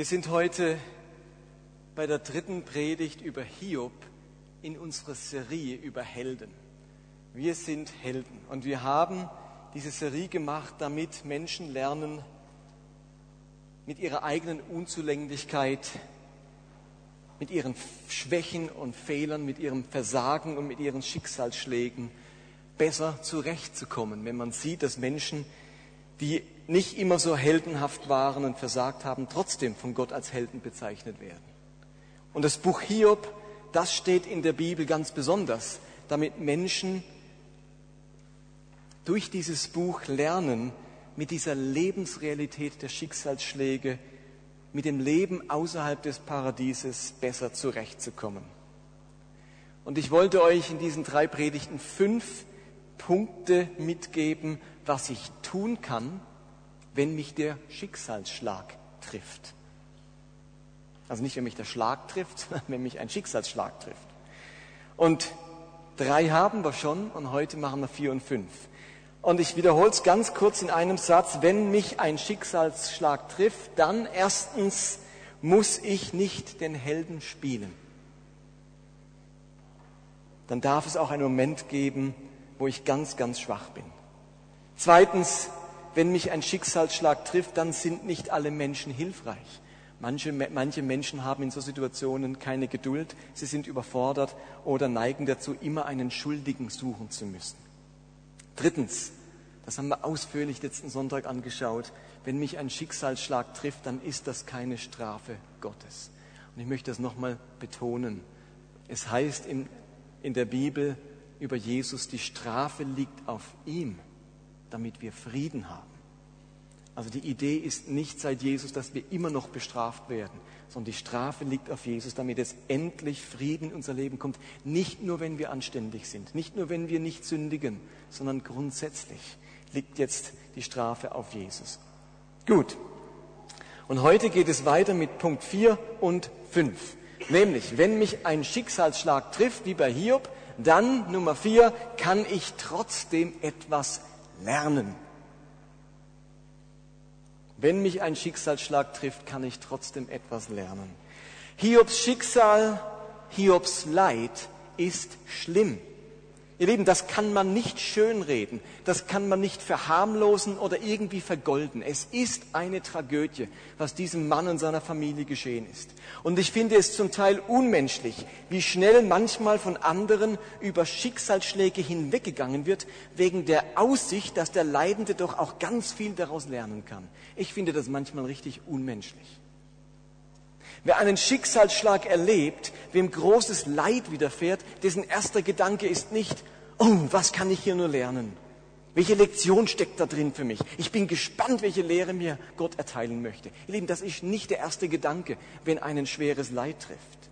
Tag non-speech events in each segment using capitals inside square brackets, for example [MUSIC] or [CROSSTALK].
Wir sind heute bei der dritten Predigt über Hiob in unserer Serie über Helden. Wir sind Helden und wir haben diese Serie gemacht, damit Menschen lernen, mit ihrer eigenen Unzulänglichkeit, mit ihren Schwächen und Fehlern, mit ihrem Versagen und mit ihren Schicksalsschlägen besser zurechtzukommen, wenn man sieht, dass Menschen, die nicht immer so heldenhaft waren und versagt haben, trotzdem von Gott als Helden bezeichnet werden. Und das Buch Hiob, das steht in der Bibel ganz besonders, damit Menschen durch dieses Buch lernen, mit dieser Lebensrealität der Schicksalsschläge, mit dem Leben außerhalb des Paradieses besser zurechtzukommen. Und ich wollte euch in diesen drei Predigten fünf Punkte mitgeben, was ich tun kann, wenn mich der Schicksalsschlag trifft. Also nicht, wenn mich der Schlag trifft, [LAUGHS] sondern wenn mich ein Schicksalsschlag trifft. Und drei haben wir schon und heute machen wir vier und fünf. Und ich wiederhole es ganz kurz in einem Satz. Wenn mich ein Schicksalsschlag trifft, dann erstens muss ich nicht den Helden spielen. Dann darf es auch einen Moment geben, wo ich ganz, ganz schwach bin. Zweitens, wenn mich ein Schicksalsschlag trifft, dann sind nicht alle Menschen hilfreich. Manche, manche Menschen haben in so Situationen keine Geduld, sie sind überfordert oder neigen dazu, immer einen Schuldigen suchen zu müssen. Drittens, das haben wir ausführlich letzten Sonntag angeschaut, wenn mich ein Schicksalsschlag trifft, dann ist das keine Strafe Gottes. Und ich möchte das nochmal betonen. Es heißt in, in der Bibel über Jesus, die Strafe liegt auf ihm, damit wir Frieden haben. Also die Idee ist nicht seit Jesus, dass wir immer noch bestraft werden, sondern die Strafe liegt auf Jesus, damit es endlich Frieden in unser Leben kommt. Nicht nur, wenn wir anständig sind, nicht nur, wenn wir nicht sündigen, sondern grundsätzlich liegt jetzt die Strafe auf Jesus. Gut. Und heute geht es weiter mit Punkt 4 und 5. Nämlich, wenn mich ein Schicksalsschlag trifft, wie bei Hiob, dann Nummer 4, kann ich trotzdem etwas lernen. Wenn mich ein Schicksalsschlag trifft, kann ich trotzdem etwas lernen. Hiobs Schicksal, Hiobs Leid ist schlimm. Ihr Lieben, das kann man nicht schönreden, das kann man nicht verharmlosen oder irgendwie vergolden. Es ist eine Tragödie, was diesem Mann und seiner Familie geschehen ist. Und ich finde es zum Teil unmenschlich, wie schnell manchmal von anderen über Schicksalsschläge hinweggegangen wird, wegen der Aussicht, dass der Leidende doch auch ganz viel daraus lernen kann. Ich finde das manchmal richtig unmenschlich. Wer einen Schicksalsschlag erlebt, wem großes Leid widerfährt, dessen erster Gedanke ist nicht, oh, was kann ich hier nur lernen? Welche Lektion steckt da drin für mich? Ich bin gespannt, welche Lehre mir Gott erteilen möchte. Ihr Lieben, das ist nicht der erste Gedanke, wenn einen schweres Leid trifft.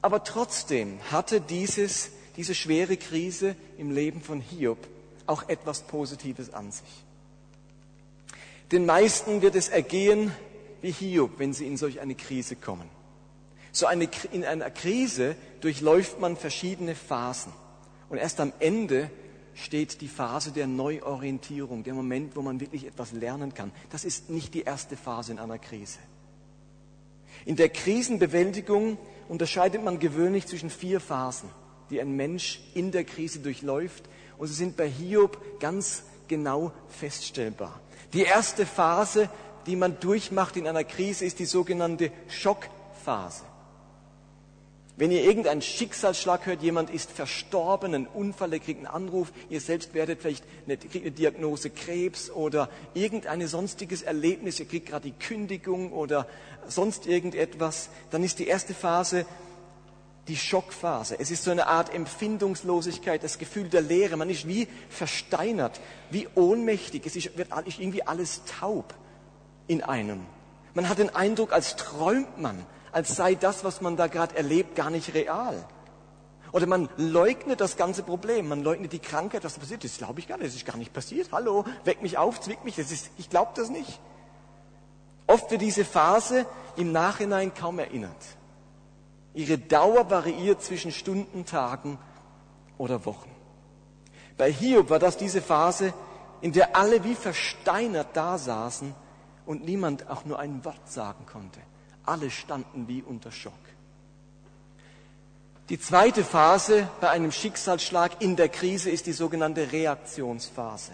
Aber trotzdem hatte dieses, diese schwere Krise im Leben von Hiob auch etwas Positives an sich. Den meisten wird es ergehen, wie Hiob, wenn sie in solch eine Krise kommen. So eine, in einer Krise durchläuft man verschiedene Phasen. Und erst am Ende steht die Phase der Neuorientierung, der Moment, wo man wirklich etwas lernen kann. Das ist nicht die erste Phase in einer Krise. In der Krisenbewältigung unterscheidet man gewöhnlich zwischen vier Phasen, die ein Mensch in der Krise durchläuft. Und sie sind bei Hiob ganz genau feststellbar. Die erste Phase die man durchmacht in einer Krise, ist die sogenannte Schockphase. Wenn ihr irgendeinen Schicksalsschlag hört, jemand ist verstorben, ein Unfall, er kriegt einen Anruf, ihr selbst werdet vielleicht eine, eine Diagnose Krebs oder irgendein sonstiges Erlebnis, ihr kriegt gerade die Kündigung oder sonst irgendetwas, dann ist die erste Phase die Schockphase. Es ist so eine Art Empfindungslosigkeit, das Gefühl der Leere. Man ist wie versteinert, wie ohnmächtig. Es ist, wird irgendwie alles taub in einem. Man hat den Eindruck, als träumt man, als sei das, was man da gerade erlebt, gar nicht real. Oder man leugnet das ganze Problem, man leugnet die Krankheit, was da passiert ist. Das glaube ich gar nicht, das ist gar nicht passiert. Hallo, weck mich auf, zwick mich, das ist, ich glaube das nicht. Oft wird diese Phase im Nachhinein kaum erinnert. Ihre Dauer variiert zwischen Stunden, Tagen oder Wochen. Bei Hiob war das diese Phase, in der alle wie versteinert da saßen und niemand auch nur ein Wort sagen konnte. Alle standen wie unter Schock. Die zweite Phase bei einem Schicksalsschlag in der Krise ist die sogenannte Reaktionsphase.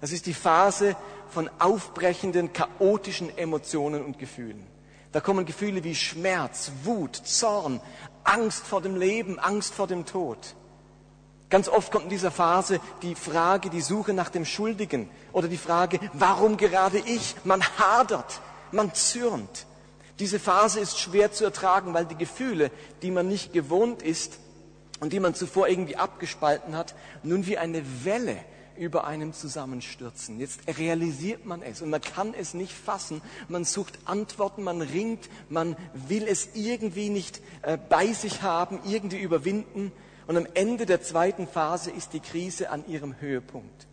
Das ist die Phase von aufbrechenden, chaotischen Emotionen und Gefühlen. Da kommen Gefühle wie Schmerz, Wut, Zorn, Angst vor dem Leben, Angst vor dem Tod. Ganz oft kommt in dieser Phase die Frage, die Suche nach dem Schuldigen oder die Frage, warum gerade ich? Man hadert, man zürnt. Diese Phase ist schwer zu ertragen, weil die Gefühle, die man nicht gewohnt ist und die man zuvor irgendwie abgespalten hat, nun wie eine Welle über einem zusammenstürzen. Jetzt realisiert man es und man kann es nicht fassen. Man sucht Antworten, man ringt, man will es irgendwie nicht äh, bei sich haben, irgendwie überwinden. Und am Ende der zweiten Phase ist die Krise an ihrem Höhepunkt.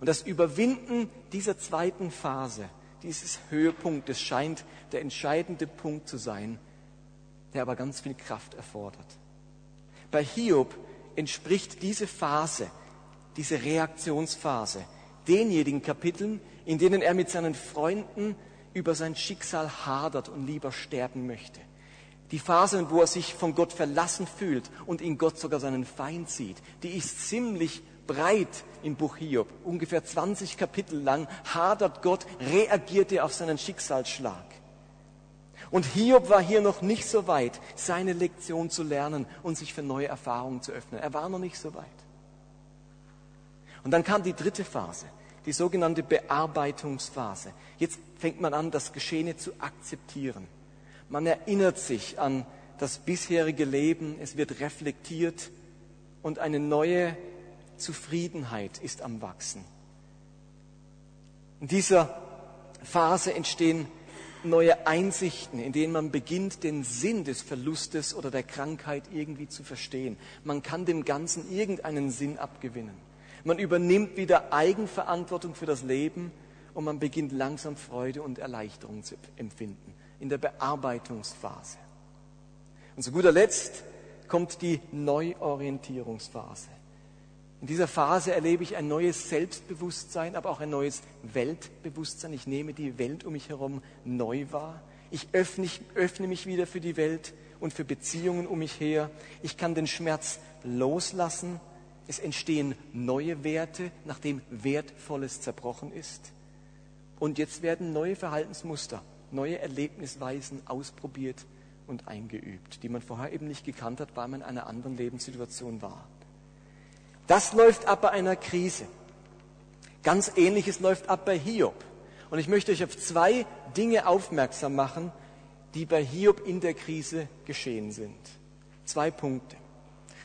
Und das Überwinden dieser zweiten Phase dieses Höhepunktes scheint der entscheidende Punkt zu sein, der aber ganz viel Kraft erfordert. Bei Hiob entspricht diese Phase, diese Reaktionsphase, denjenigen Kapiteln, in denen er mit seinen Freunden über sein Schicksal hadert und lieber sterben möchte. Die Phase, wo er sich von Gott verlassen fühlt und in Gott sogar seinen Feind sieht, die ist ziemlich breit im Buch Hiob. Ungefähr 20 Kapitel lang hadert Gott, reagiert er auf seinen Schicksalsschlag. Und Hiob war hier noch nicht so weit, seine Lektion zu lernen und sich für neue Erfahrungen zu öffnen. Er war noch nicht so weit. Und dann kam die dritte Phase, die sogenannte Bearbeitungsphase. Jetzt fängt man an, das Geschehene zu akzeptieren. Man erinnert sich an das bisherige Leben, es wird reflektiert und eine neue Zufriedenheit ist am Wachsen. In dieser Phase entstehen neue Einsichten, in denen man beginnt, den Sinn des Verlustes oder der Krankheit irgendwie zu verstehen. Man kann dem Ganzen irgendeinen Sinn abgewinnen. Man übernimmt wieder Eigenverantwortung für das Leben und man beginnt langsam Freude und Erleichterung zu empfinden in der Bearbeitungsphase. Und zu guter Letzt kommt die Neuorientierungsphase. In dieser Phase erlebe ich ein neues Selbstbewusstsein, aber auch ein neues Weltbewusstsein. Ich nehme die Welt um mich herum neu wahr. Ich öffne, öffne mich wieder für die Welt und für Beziehungen um mich her. Ich kann den Schmerz loslassen. Es entstehen neue Werte, nachdem Wertvolles zerbrochen ist. Und jetzt werden neue Verhaltensmuster, neue Erlebnisweisen ausprobiert und eingeübt, die man vorher eben nicht gekannt hat, weil man in einer anderen Lebenssituation war. Das läuft ab bei einer Krise. Ganz ähnliches läuft ab bei Hiob. Und ich möchte euch auf zwei Dinge aufmerksam machen, die bei Hiob in der Krise geschehen sind. Zwei Punkte.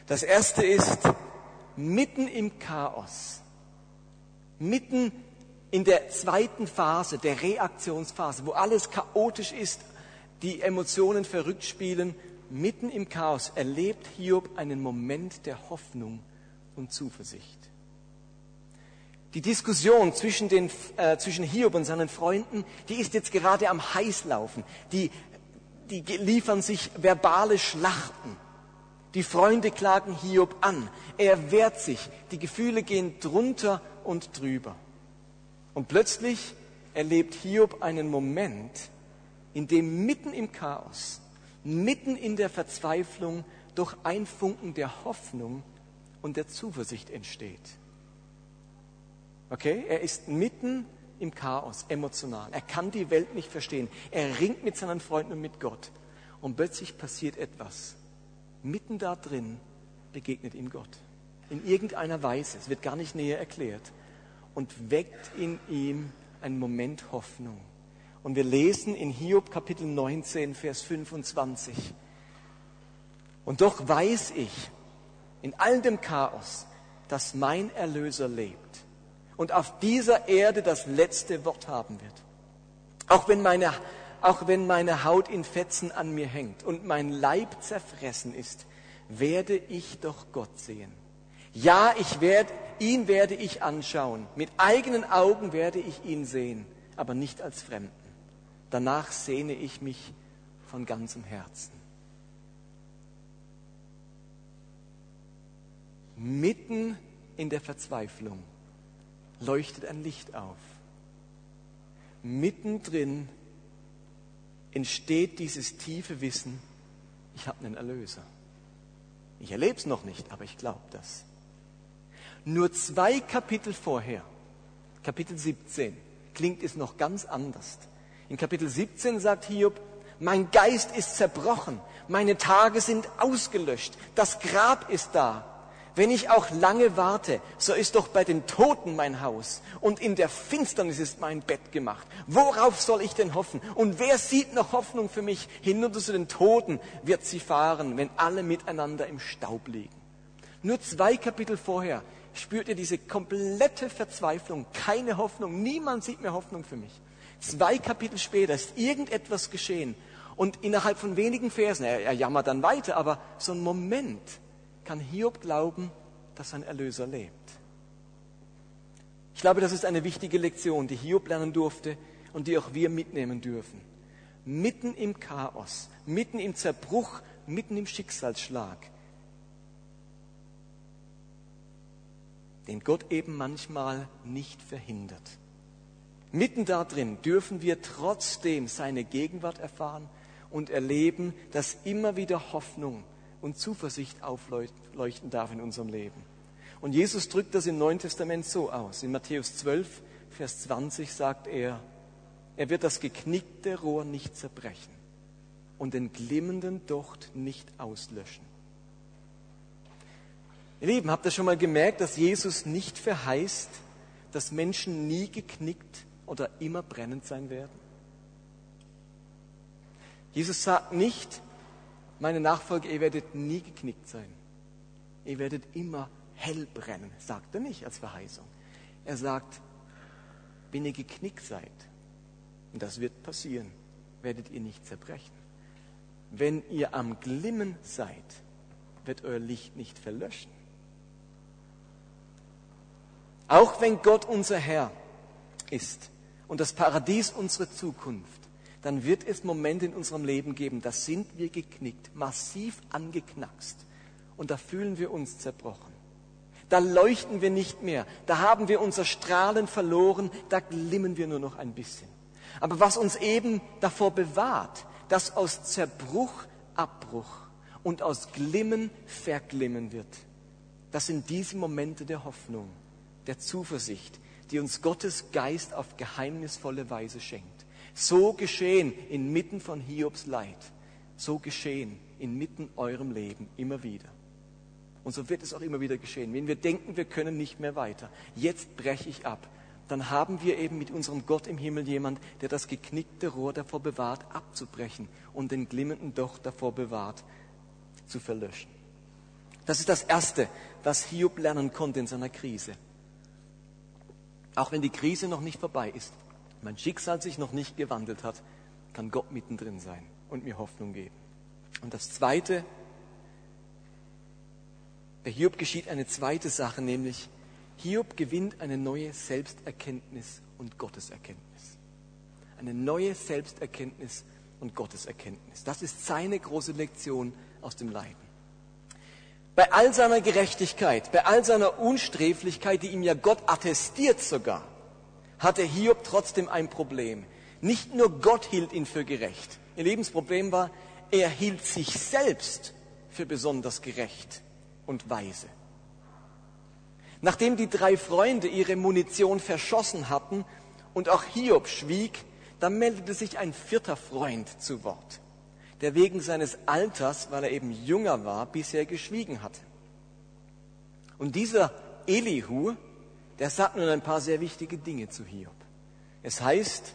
Das erste ist, mitten im Chaos, mitten in der zweiten Phase, der Reaktionsphase, wo alles chaotisch ist, die Emotionen verrückt spielen, mitten im Chaos erlebt Hiob einen Moment der Hoffnung und Zuversicht. Die Diskussion zwischen, den, äh, zwischen Hiob und seinen Freunden, die ist jetzt gerade am Heißlaufen. Die, die liefern sich verbale Schlachten. Die Freunde klagen Hiob an. Er wehrt sich. Die Gefühle gehen drunter und drüber. Und plötzlich erlebt Hiob einen Moment, in dem mitten im Chaos, mitten in der Verzweiflung, durch ein Funken der Hoffnung und der Zuversicht entsteht. Okay? Er ist mitten im Chaos, emotional. Er kann die Welt nicht verstehen. Er ringt mit seinen Freunden und mit Gott. Und plötzlich passiert etwas. Mitten da drin begegnet ihm Gott. In irgendeiner Weise. Es wird gar nicht näher erklärt. Und weckt in ihm einen Moment Hoffnung. Und wir lesen in Hiob Kapitel 19, Vers 25. Und doch weiß ich, in all dem Chaos, dass mein Erlöser lebt und auf dieser Erde das letzte Wort haben wird. Auch wenn meine, auch wenn meine Haut in Fetzen an mir hängt und mein Leib zerfressen ist, werde ich doch Gott sehen. Ja, ich werde, ihn werde ich anschauen. Mit eigenen Augen werde ich ihn sehen, aber nicht als Fremden. Danach sehne ich mich von ganzem Herzen. mitten in der Verzweiflung leuchtet ein Licht auf. mittendrin entsteht dieses tiefe Wissen, ich habe einen Erlöser. Ich erlebe es noch nicht, aber ich glaube das. Nur zwei Kapitel vorher, Kapitel 17, klingt es noch ganz anders. In Kapitel 17 sagt Hiob, mein Geist ist zerbrochen, meine Tage sind ausgelöscht, das Grab ist da. Wenn ich auch lange warte, so ist doch bei den Toten mein Haus und in der Finsternis ist mein Bett gemacht. Worauf soll ich denn hoffen? Und wer sieht noch Hoffnung für mich? Hinunter zu den Toten wird sie fahren, wenn alle miteinander im Staub liegen. Nur zwei Kapitel vorher spürt ihr diese komplette Verzweiflung, keine Hoffnung, niemand sieht mehr Hoffnung für mich. Zwei Kapitel später ist irgendetwas geschehen und innerhalb von wenigen Versen, er, er jammert dann weiter, aber so ein Moment kann Hiob glauben, dass sein Erlöser lebt. Ich glaube, das ist eine wichtige Lektion, die Hiob lernen durfte und die auch wir mitnehmen dürfen. Mitten im Chaos, mitten im Zerbruch, mitten im Schicksalsschlag, den Gott eben manchmal nicht verhindert. Mitten da drin dürfen wir trotzdem seine Gegenwart erfahren und erleben, dass immer wieder Hoffnung und Zuversicht aufleuchten darf in unserem Leben. Und Jesus drückt das im Neuen Testament so aus. In Matthäus 12, Vers 20 sagt er, er wird das geknickte Rohr nicht zerbrechen und den glimmenden Docht nicht auslöschen. Ihr Lieben, habt ihr schon mal gemerkt, dass Jesus nicht verheißt, dass Menschen nie geknickt oder immer brennend sein werden? Jesus sagt nicht, meine Nachfolger, ihr werdet nie geknickt sein. Ihr werdet immer hell brennen, sagt er nicht als Verheißung. Er sagt, wenn ihr geknickt seid, und das wird passieren, werdet ihr nicht zerbrechen. Wenn ihr am Glimmen seid, wird euer Licht nicht verlöschen. Auch wenn Gott unser Herr ist und das Paradies unsere Zukunft, dann wird es Momente in unserem Leben geben, da sind wir geknickt, massiv angeknackst und da fühlen wir uns zerbrochen. Da leuchten wir nicht mehr, da haben wir unser Strahlen verloren, da glimmen wir nur noch ein bisschen. Aber was uns eben davor bewahrt, dass aus Zerbruch Abbruch und aus Glimmen Verglimmen wird, das sind diese Momente der Hoffnung, der Zuversicht, die uns Gottes Geist auf geheimnisvolle Weise schenkt. So geschehen inmitten von Hiobs Leid. So geschehen inmitten eurem Leben immer wieder. Und so wird es auch immer wieder geschehen. Wenn wir denken, wir können nicht mehr weiter, jetzt breche ich ab, dann haben wir eben mit unserem Gott im Himmel jemand, der das geknickte Rohr davor bewahrt, abzubrechen und den glimmenden Docht davor bewahrt, zu verlöschen. Das ist das Erste, was Hiob lernen konnte in seiner Krise. Auch wenn die Krise noch nicht vorbei ist mein Schicksal sich noch nicht gewandelt hat, kann Gott mittendrin sein und mir Hoffnung geben. Und das Zweite, bei Hiob geschieht eine zweite Sache, nämlich Hiob gewinnt eine neue Selbsterkenntnis und Gotteserkenntnis. Eine neue Selbsterkenntnis und Gotteserkenntnis. Das ist seine große Lektion aus dem Leiden. Bei all seiner Gerechtigkeit, bei all seiner Unsträflichkeit, die ihm ja Gott attestiert sogar, hatte Hiob trotzdem ein Problem. Nicht nur Gott hielt ihn für gerecht. Ihr Lebensproblem war, er hielt sich selbst für besonders gerecht und weise. Nachdem die drei Freunde ihre Munition verschossen hatten und auch Hiob schwieg, da meldete sich ein vierter Freund zu Wort, der wegen seines Alters, weil er eben jünger war, bisher geschwiegen hatte. Und dieser Elihu, der sagt nun ein paar sehr wichtige Dinge zu Hiob. Es heißt,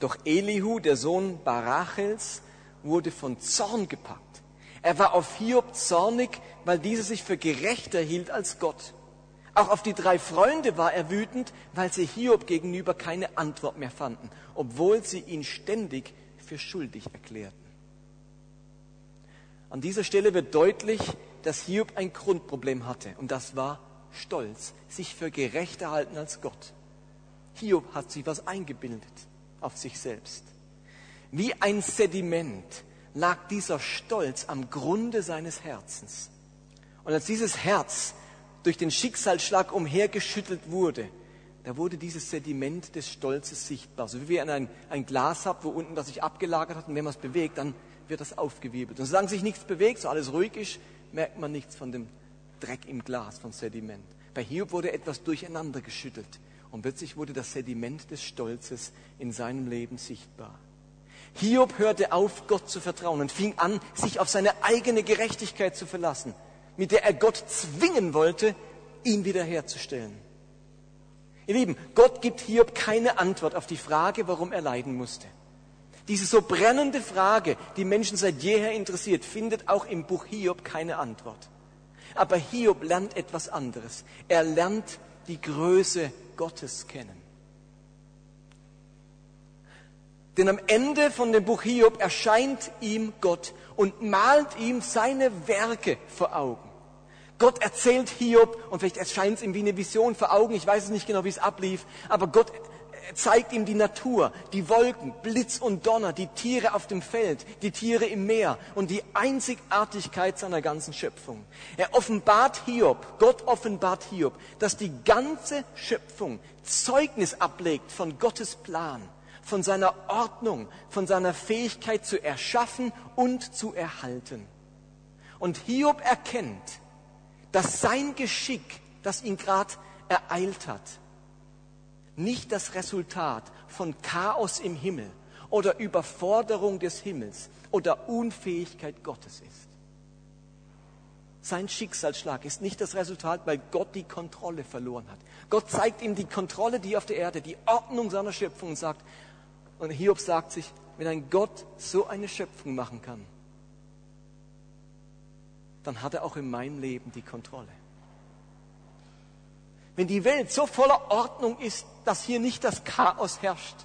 doch Elihu, der Sohn Barachels, wurde von Zorn gepackt. Er war auf Hiob zornig, weil dieser sich für gerechter hielt als Gott. Auch auf die drei Freunde war er wütend, weil sie Hiob gegenüber keine Antwort mehr fanden, obwohl sie ihn ständig für schuldig erklärten. An dieser Stelle wird deutlich, dass Hiob ein Grundproblem hatte, und das war stolz, sich für gerechter halten als Gott. Hiob hat sich was eingebildet auf sich selbst. Wie ein Sediment lag dieser Stolz am Grunde seines Herzens. Und als dieses Herz durch den Schicksalsschlag umhergeschüttelt wurde, da wurde dieses Sediment des Stolzes sichtbar. So wie wenn ein, ein Glas habt, wo unten das sich abgelagert hat und wenn man es bewegt, dann wird das aufgewirbelt. Und solange sich nichts bewegt, so alles ruhig ist, merkt man nichts von dem Dreck im Glas, von Sediment. Bei Hiob wurde etwas durcheinander geschüttelt und plötzlich wurde das Sediment des Stolzes in seinem Leben sichtbar. Hiob hörte auf, Gott zu vertrauen und fing an, sich auf seine eigene Gerechtigkeit zu verlassen, mit der er Gott zwingen wollte, ihn wiederherzustellen. Ihr Lieben, Gott gibt Hiob keine Antwort auf die Frage, warum er leiden musste. Diese so brennende Frage, die Menschen seit jeher interessiert, findet auch im Buch Hiob keine Antwort. Aber Hiob lernt etwas anderes. Er lernt die Größe Gottes kennen. Denn am Ende von dem Buch Hiob erscheint ihm Gott und malt ihm seine Werke vor Augen. Gott erzählt Hiob, und vielleicht erscheint es ihm wie eine Vision vor Augen, ich weiß es nicht genau, wie es ablief, aber Gott zeigt ihm die Natur, die Wolken, Blitz und Donner, die Tiere auf dem Feld, die Tiere im Meer und die Einzigartigkeit seiner ganzen Schöpfung. Er offenbart Hiob, Gott offenbart Hiob, dass die ganze Schöpfung Zeugnis ablegt von Gottes Plan, von seiner Ordnung, von seiner Fähigkeit zu erschaffen und zu erhalten. Und Hiob erkennt, dass sein Geschick, das ihn gerade ereilt hat, nicht das Resultat von Chaos im Himmel oder Überforderung des Himmels oder Unfähigkeit Gottes ist. Sein Schicksalsschlag ist nicht das Resultat, weil Gott die Kontrolle verloren hat. Gott zeigt ihm die Kontrolle, die auf der Erde, die Ordnung seiner Schöpfung und sagt, und Hiob sagt sich, wenn ein Gott so eine Schöpfung machen kann, dann hat er auch in meinem Leben die Kontrolle. Wenn die Welt so voller Ordnung ist, dass hier nicht das Chaos herrscht,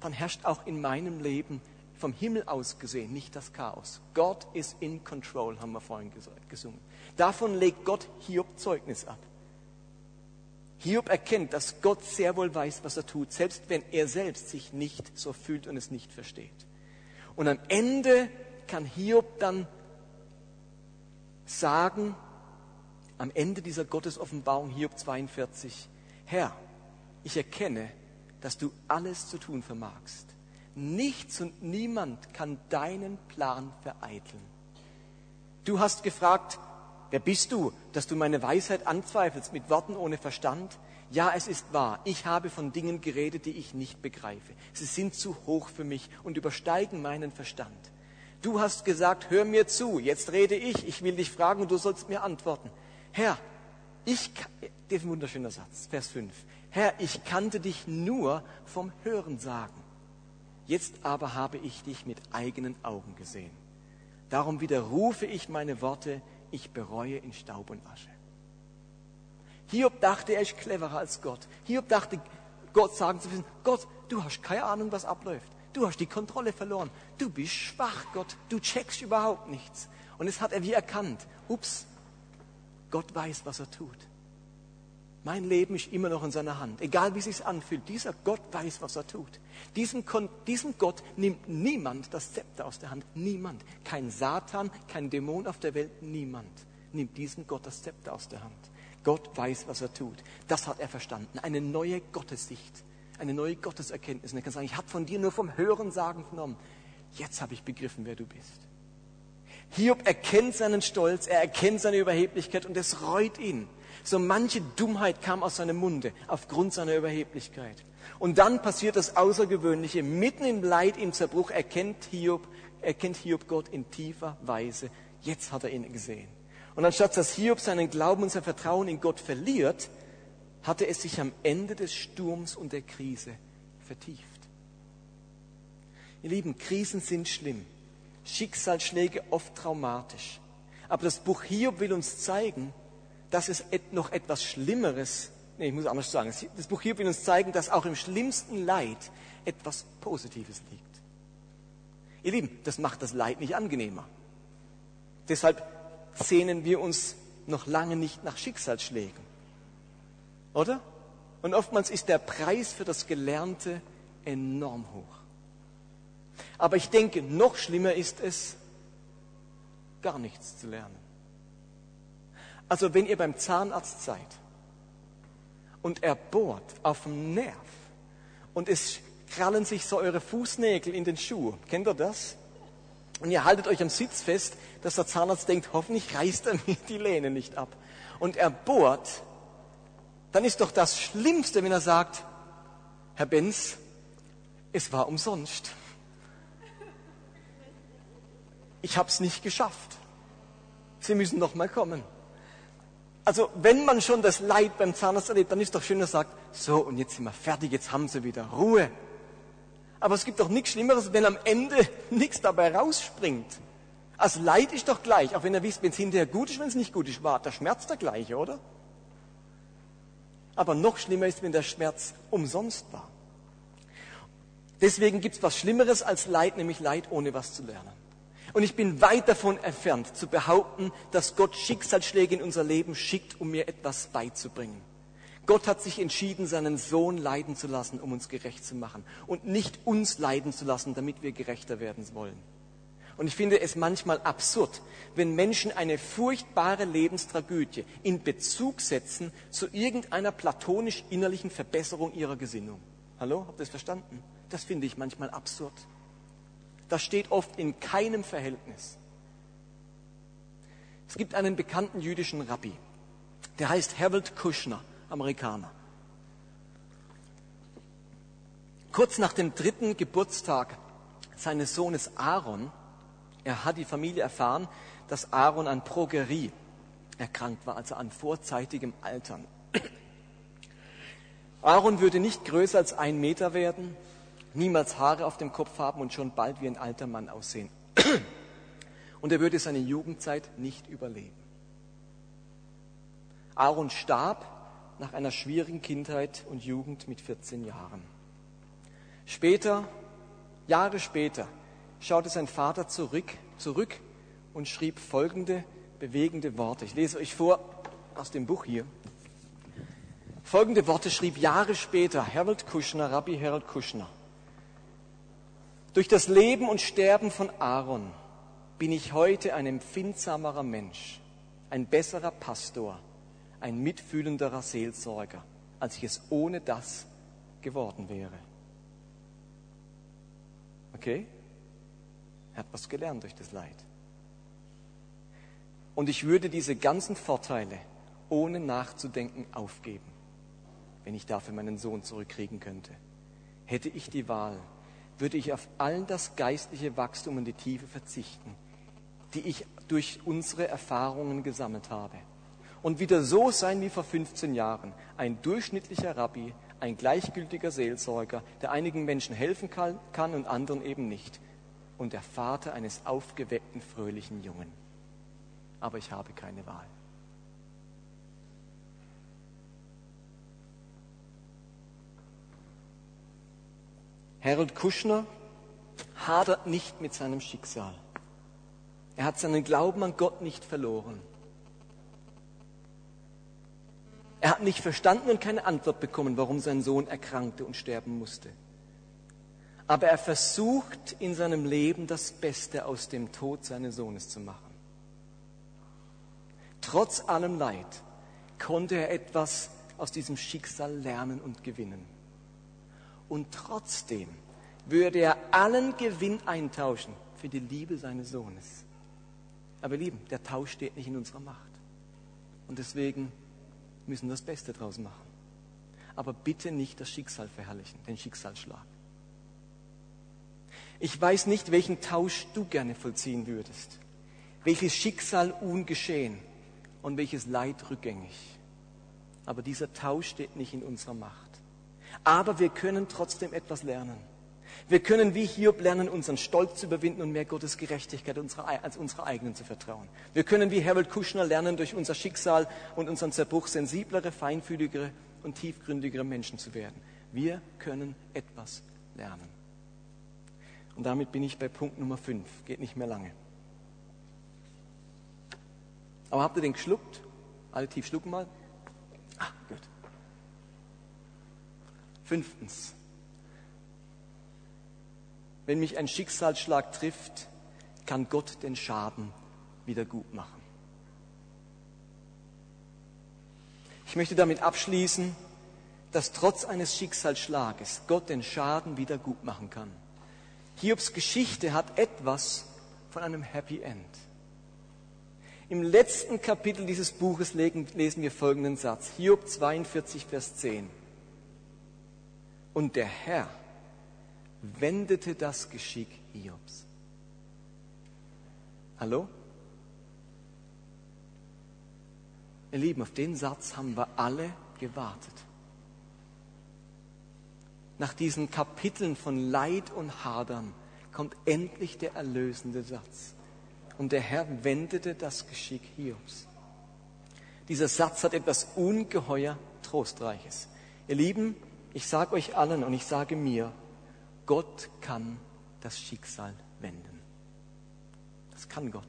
dann herrscht auch in meinem Leben vom Himmel aus gesehen nicht das Chaos. Gott ist in control, haben wir vorhin gesungen. Davon legt Gott Hiob Zeugnis ab. Hiob erkennt, dass Gott sehr wohl weiß, was er tut, selbst wenn er selbst sich nicht so fühlt und es nicht versteht. Und am Ende kann Hiob dann sagen, am Ende dieser Gottesoffenbarung, Hiob 42, Herr, ich erkenne, dass du alles zu tun vermagst. Nichts und niemand kann deinen Plan vereiteln. Du hast gefragt, wer bist du, dass du meine Weisheit anzweifelst mit Worten ohne Verstand? Ja, es ist wahr, ich habe von Dingen geredet, die ich nicht begreife. Sie sind zu hoch für mich und übersteigen meinen Verstand. Du hast gesagt, hör mir zu, jetzt rede ich, ich will dich fragen und du sollst mir antworten. Herr, ich, das ist Satz, Vers 5. Herr, ich kannte dich nur vom Hören sagen. Jetzt aber habe ich dich mit eigenen Augen gesehen. Darum widerrufe ich meine Worte, ich bereue in Staub und Asche. Hiob dachte, er ist cleverer als Gott. Hiob dachte, Gott sagen zu wissen, Gott, du hast keine Ahnung, was abläuft. Du hast die Kontrolle verloren. Du bist schwach, Gott. Du checkst überhaupt nichts. Und es hat er wie erkannt. Ups, Gott weiß, was er tut. Mein Leben ist immer noch in seiner Hand. Egal wie es sich anfühlt. Dieser Gott weiß, was er tut. Diesem, diesem Gott nimmt niemand das Zepter aus der Hand. Niemand. Kein Satan, kein Dämon auf der Welt. Niemand nimmt diesem Gott das Zepter aus der Hand. Gott weiß, was er tut. Das hat er verstanden. Eine neue Gottessicht eine neue Gotteserkenntnis. Und er kann sagen, ich habe von dir nur vom Hören sagen vernommen. Jetzt habe ich begriffen, wer du bist. Hiob erkennt seinen Stolz, er erkennt seine Überheblichkeit und es reut ihn. So manche Dummheit kam aus seinem Munde aufgrund seiner Überheblichkeit. Und dann passiert das Außergewöhnliche. Mitten im Leid, im Zerbruch erkennt Hiob, erkennt Hiob Gott in tiefer Weise. Jetzt hat er ihn gesehen. Und anstatt dass Hiob seinen Glauben und sein Vertrauen in Gott verliert, hatte es sich am Ende des Sturms und der Krise vertieft. Ihr Lieben, Krisen sind schlimm, Schicksalsschläge oft traumatisch. Aber das Buch Hiob will uns zeigen, dass es noch etwas Schlimmeres, nee, ich muss anders sagen, das Buch Hiob will uns zeigen, dass auch im schlimmsten Leid etwas Positives liegt. Ihr Lieben, das macht das Leid nicht angenehmer. Deshalb sehnen wir uns noch lange nicht nach Schicksalsschlägen. Oder? Und oftmals ist der Preis für das Gelernte enorm hoch. Aber ich denke, noch schlimmer ist es, gar nichts zu lernen. Also wenn ihr beim Zahnarzt seid und er bohrt auf dem Nerv. Und es krallen sich so eure Fußnägel in den Schuh. Kennt ihr das? Und ihr haltet euch am Sitz fest, dass der Zahnarzt denkt, hoffentlich reißt er mir die Lehne nicht ab. Und er bohrt, dann ist doch das Schlimmste, wenn er sagt, Herr Benz, es war umsonst. Ich habe es nicht geschafft. Sie müssen noch mal kommen. Also wenn man schon das Leid beim Zahnarzt erlebt, dann ist doch schön, dass er sagt, so und jetzt sind wir fertig, jetzt haben Sie wieder Ruhe. Aber es gibt doch nichts Schlimmeres, wenn am Ende nichts dabei rausspringt. Das Leid ist doch gleich, auch wenn ihr wisst, wenn es hinterher gut ist, wenn es nicht gut ist, war der Schmerz der gleiche, oder? Aber noch schlimmer ist, wenn der Schmerz umsonst war. Deswegen gibt es was Schlimmeres als Leid, nämlich Leid ohne was zu lernen. Und ich bin weit davon entfernt zu behaupten, dass Gott Schicksalsschläge in unser Leben schickt, um mir etwas beizubringen. Gott hat sich entschieden, seinen Sohn leiden zu lassen, um uns gerecht zu machen und nicht uns leiden zu lassen, damit wir gerechter werden wollen. Und ich finde es manchmal absurd, wenn Menschen eine furchtbare Lebenstragödie in Bezug setzen zu irgendeiner platonisch innerlichen Verbesserung ihrer Gesinnung. Hallo, habt ihr das verstanden? Das finde ich manchmal absurd. Das steht oft in keinem Verhältnis. Es gibt einen bekannten jüdischen Rabbi, der heißt Harold Kushner, Amerikaner. Kurz nach dem dritten Geburtstag seines Sohnes Aaron, er hat die Familie erfahren, dass Aaron an Progerie erkrankt war, also an vorzeitigem Altern. Aaron würde nicht größer als ein Meter werden, niemals Haare auf dem Kopf haben und schon bald wie ein alter Mann aussehen. [CLEARS THROAT] Und er würde seine Jugendzeit nicht überleben. Aaron starb nach einer schwierigen Kindheit und Jugend mit 14 Jahren. Später, Jahre später, schaute sein Vater zurück, zurück und schrieb folgende bewegende Worte. Ich lese euch vor aus dem Buch hier. Folgende Worte schrieb Jahre später Harold Kushner, Rabbi Harold Kushner. Durch das Leben und Sterben von Aaron bin ich heute ein empfindsamerer Mensch, ein besserer Pastor, ein mitfühlenderer Seelsorger, als ich es ohne das geworden wäre. Okay? Er hat was gelernt durch das Leid. Und ich würde diese ganzen Vorteile ohne nachzudenken aufgeben, wenn ich dafür meinen Sohn zurückkriegen könnte. Hätte ich die Wahl, würde ich auf all das geistliche Wachstum und die Tiefe verzichten, die ich durch unsere Erfahrungen gesammelt habe. Und wieder so sein wie vor 15 Jahren. Ein durchschnittlicher Rabbi, ein gleichgültiger Seelsorger, der einigen Menschen helfen kann und anderen eben nicht. Und der Vater eines aufgeweckten, fröhlichen Jungen. Aber ich habe keine Wahl. Harold Kushner hadert nicht mit seinem Schicksal. Er hat seinen Glauben an Gott nicht verloren. Er hat nicht verstanden und keine Antwort bekommen, warum sein Sohn erkrankte und sterben musste. Aber er versucht in seinem Leben das Beste aus dem Tod seines Sohnes zu machen. Trotz allem Leid konnte er etwas aus diesem Schicksal lernen und gewinnen und trotzdem würde er allen Gewinn eintauschen für die Liebe seines Sohnes. Aber Lieben, der Tausch steht nicht in unserer Macht. Und deswegen müssen wir das Beste draus machen. Aber bitte nicht das Schicksal verherrlichen, den Schicksalsschlag. Ich weiß nicht, welchen Tausch du gerne vollziehen würdest. Welches Schicksal ungeschehen und welches Leid rückgängig. Aber dieser Tausch steht nicht in unserer Macht. Aber wir können trotzdem etwas lernen. Wir können wie Hiob lernen, unseren Stolz zu überwinden und mehr Gottes Gerechtigkeit als unsere eigenen zu vertrauen. Wir können wie Harold Kushner lernen, durch unser Schicksal und unseren Zerbruch sensiblere, feinfühligere und tiefgründigere Menschen zu werden. Wir können etwas lernen. Und damit bin ich bei Punkt Nummer 5. Geht nicht mehr lange. Aber habt ihr den geschluckt? Alle tief schlucken mal. Ah, gut. Fünftens, wenn mich ein Schicksalsschlag trifft, kann Gott den Schaden wieder gut machen. Ich möchte damit abschließen, dass trotz eines Schicksalsschlages Gott den Schaden wieder gut machen kann. Hiobs Geschichte hat etwas von einem Happy End. Im letzten Kapitel dieses Buches lesen wir folgenden Satz. Hiob 42, Vers 10. Und der Herr wendete das Geschick Hiobs. Hallo? Ihr Lieben, auf den Satz haben wir alle gewartet nach diesen Kapiteln von Leid und Hadern kommt endlich der erlösende Satz. Und der Herr wendete das Geschick Hiobs. Dieser Satz hat etwas ungeheuer Trostreiches. Ihr Lieben, ich sage euch allen und ich sage mir, Gott kann das Schicksal wenden. Das kann Gott.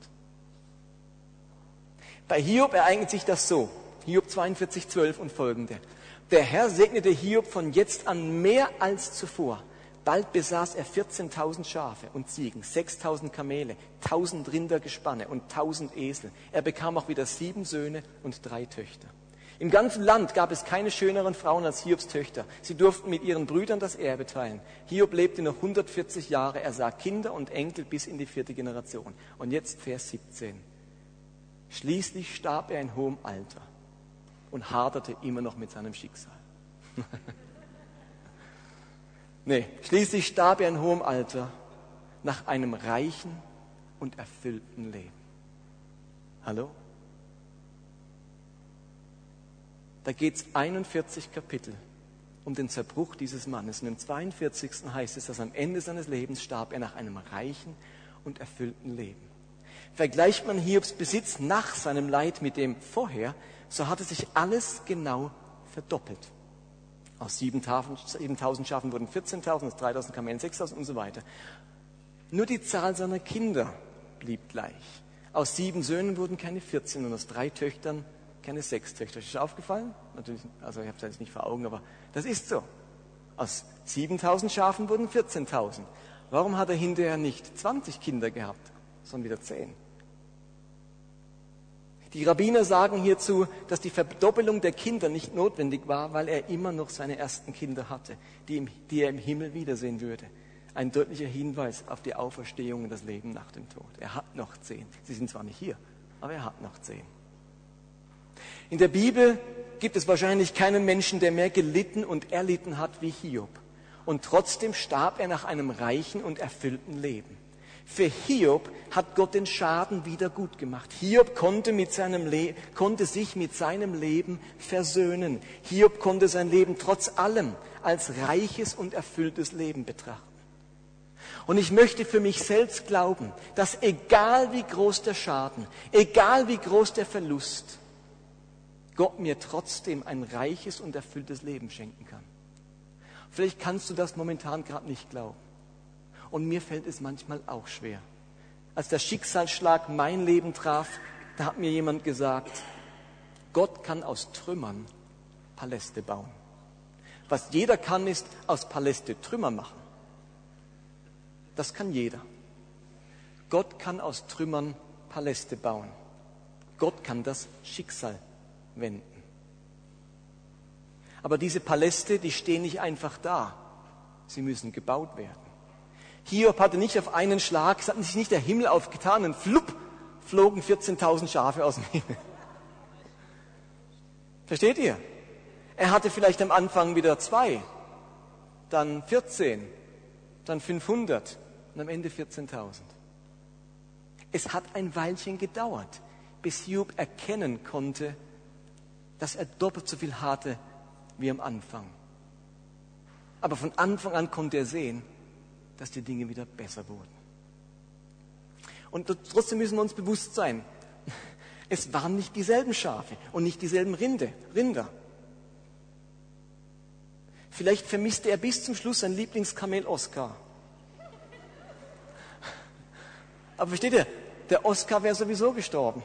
Bei Hiob ereignet sich das so. Hiob 42, 12 und folgende. Der Herr segnete Hiob von jetzt an mehr als zuvor. Bald besaß er 14.000 Schafe und Ziegen, 6.000 Kamele, 1.000 Rindergespanne und 1.000 Esel. Er bekam auch wieder sieben Söhne und drei Töchter. Im ganzen Land gab es keine schöneren Frauen als Hiobs Töchter. Sie durften mit ihren Brüdern das Erbe teilen. Hiob lebte noch 140 Jahre. Er sah Kinder und Enkel bis in die vierte Generation. Und jetzt Vers 17. Schließlich starb er in hohem Alter und haderte immer noch mit seinem Schicksal. [LAUGHS] nee, schließlich starb er in hohem Alter nach einem reichen und erfüllten Leben. Hallo? Da geht es 41 Kapitel um den Zerbruch dieses Mannes. Und im 42. heißt es, dass am Ende seines Lebens starb er nach einem reichen und erfüllten Leben. Vergleicht man Hiobs Besitz nach seinem Leid mit dem vorher, so hatte sich alles genau verdoppelt. Aus 7000 Schafen wurden 14.000, aus 3.000 Kamelen 6.000 und so weiter. Nur die Zahl seiner Kinder blieb gleich. Aus sieben Söhnen wurden keine 14 und aus drei Töchtern keine sechs Töchter. Ist das aufgefallen? Natürlich, also ich habe es jetzt nicht vor Augen, aber das ist so. Aus 7000 Schafen wurden 14.000. Warum hat er hinterher nicht 20 Kinder gehabt, sondern wieder 10? Die Rabbiner sagen hierzu, dass die Verdoppelung der Kinder nicht notwendig war, weil er immer noch seine ersten Kinder hatte, die, im, die er im Himmel wiedersehen würde. Ein deutlicher Hinweis auf die Auferstehung und das Leben nach dem Tod. Er hat noch zehn. Sie sind zwar nicht hier, aber er hat noch zehn. In der Bibel gibt es wahrscheinlich keinen Menschen, der mehr gelitten und erlitten hat wie Hiob. Und trotzdem starb er nach einem reichen und erfüllten Leben. Für Hiob hat Gott den Schaden wieder gut gemacht. Hiob konnte, mit seinem konnte sich mit seinem Leben versöhnen. Hiob konnte sein Leben trotz allem als reiches und erfülltes Leben betrachten. Und ich möchte für mich selbst glauben, dass egal wie groß der Schaden, egal wie groß der Verlust, Gott mir trotzdem ein reiches und erfülltes Leben schenken kann. Vielleicht kannst du das momentan gerade nicht glauben. Und mir fällt es manchmal auch schwer. Als der Schicksalsschlag mein Leben traf, da hat mir jemand gesagt, Gott kann aus Trümmern Paläste bauen. Was jeder kann, ist aus Paläste Trümmer machen. Das kann jeder. Gott kann aus Trümmern Paläste bauen. Gott kann das Schicksal wenden. Aber diese Paläste, die stehen nicht einfach da. Sie müssen gebaut werden. Hiob hatte nicht auf einen Schlag, es hat sich nicht der Himmel aufgetan und flupp flogen 14.000 Schafe aus dem Himmel. Versteht ihr? Er hatte vielleicht am Anfang wieder zwei, dann 14, dann 500 und am Ende 14.000. Es hat ein Weilchen gedauert, bis Hiob erkennen konnte, dass er doppelt so viel hatte wie am Anfang. Aber von Anfang an konnte er sehen, dass die Dinge wieder besser wurden. Und trotzdem müssen wir uns bewusst sein, [LAUGHS] es waren nicht dieselben Schafe und nicht dieselben Rinde, Rinder. Vielleicht vermisste er bis zum Schluss sein Lieblingskamel Oscar. Aber versteht ihr, der Oscar wäre sowieso gestorben.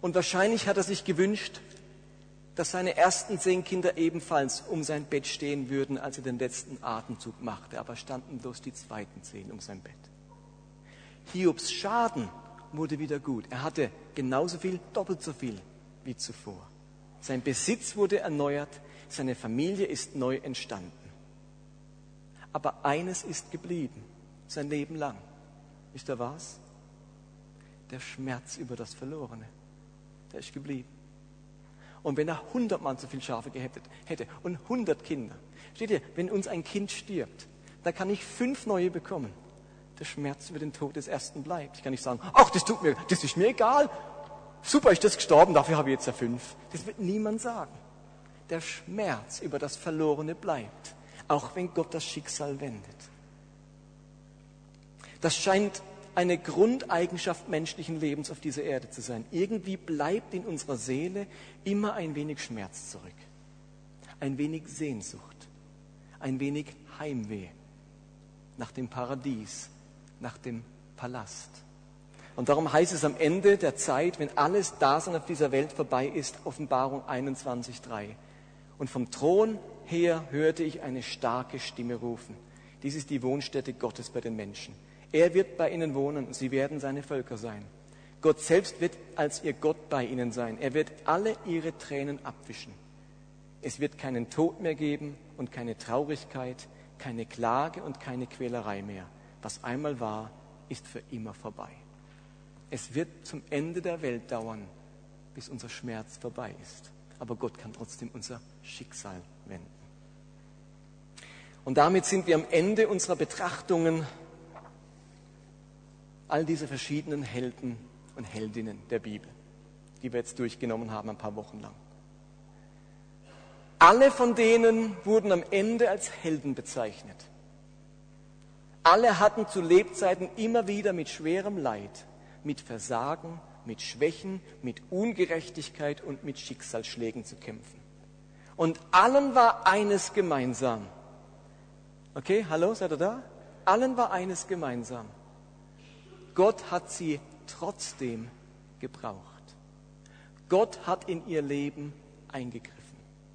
Und wahrscheinlich hat er sich gewünscht, dass seine ersten zehn Kinder ebenfalls um sein Bett stehen würden, als er den letzten Atemzug machte, aber standen bloß die zweiten zehn um sein Bett. Hiobs Schaden wurde wieder gut. Er hatte genauso viel, doppelt so viel wie zuvor. Sein Besitz wurde erneuert, seine Familie ist neu entstanden. Aber eines ist geblieben, sein Leben lang. Wisst ihr was? Der Schmerz über das Verlorene. Der ist geblieben. Und wenn er hundertmal so viel Schafe gehättet hätte und hundert Kinder, steht ihr, wenn uns ein Kind stirbt, da kann ich fünf neue bekommen. Der Schmerz über den Tod des ersten bleibt. Ich kann nicht sagen, ach, das tut mir, das ist mir egal. Super, ist das gestorben, dafür habe ich jetzt ja fünf. Das wird niemand sagen. Der Schmerz über das Verlorene bleibt, auch wenn Gott das Schicksal wendet. Das scheint eine Grundeigenschaft menschlichen Lebens auf dieser Erde zu sein. Irgendwie bleibt in unserer Seele immer ein wenig Schmerz zurück, ein wenig Sehnsucht, ein wenig Heimweh nach dem Paradies, nach dem Palast. Und darum heißt es am Ende der Zeit, wenn alles Dasein auf dieser Welt vorbei ist, Offenbarung 21.3. Und vom Thron her hörte ich eine starke Stimme rufen. Dies ist die Wohnstätte Gottes bei den Menschen. Er wird bei ihnen wohnen sie werden seine Völker sein. Gott selbst wird als ihr Gott bei ihnen sein. Er wird alle ihre Tränen abwischen. Es wird keinen Tod mehr geben und keine Traurigkeit, keine Klage und keine Quälerei mehr. Was einmal war, ist für immer vorbei. Es wird zum Ende der Welt dauern, bis unser Schmerz vorbei ist. Aber Gott kann trotzdem unser Schicksal wenden. Und damit sind wir am Ende unserer Betrachtungen all diese verschiedenen Helden und Heldinnen der Bibel, die wir jetzt durchgenommen haben, ein paar Wochen lang. Alle von denen wurden am Ende als Helden bezeichnet. Alle hatten zu Lebzeiten immer wieder mit schwerem Leid, mit Versagen, mit Schwächen, mit Ungerechtigkeit und mit Schicksalsschlägen zu kämpfen. Und allen war eines gemeinsam. Okay, hallo, seid ihr da? Allen war eines gemeinsam. Gott hat sie trotzdem gebraucht. Gott hat in ihr Leben eingegriffen.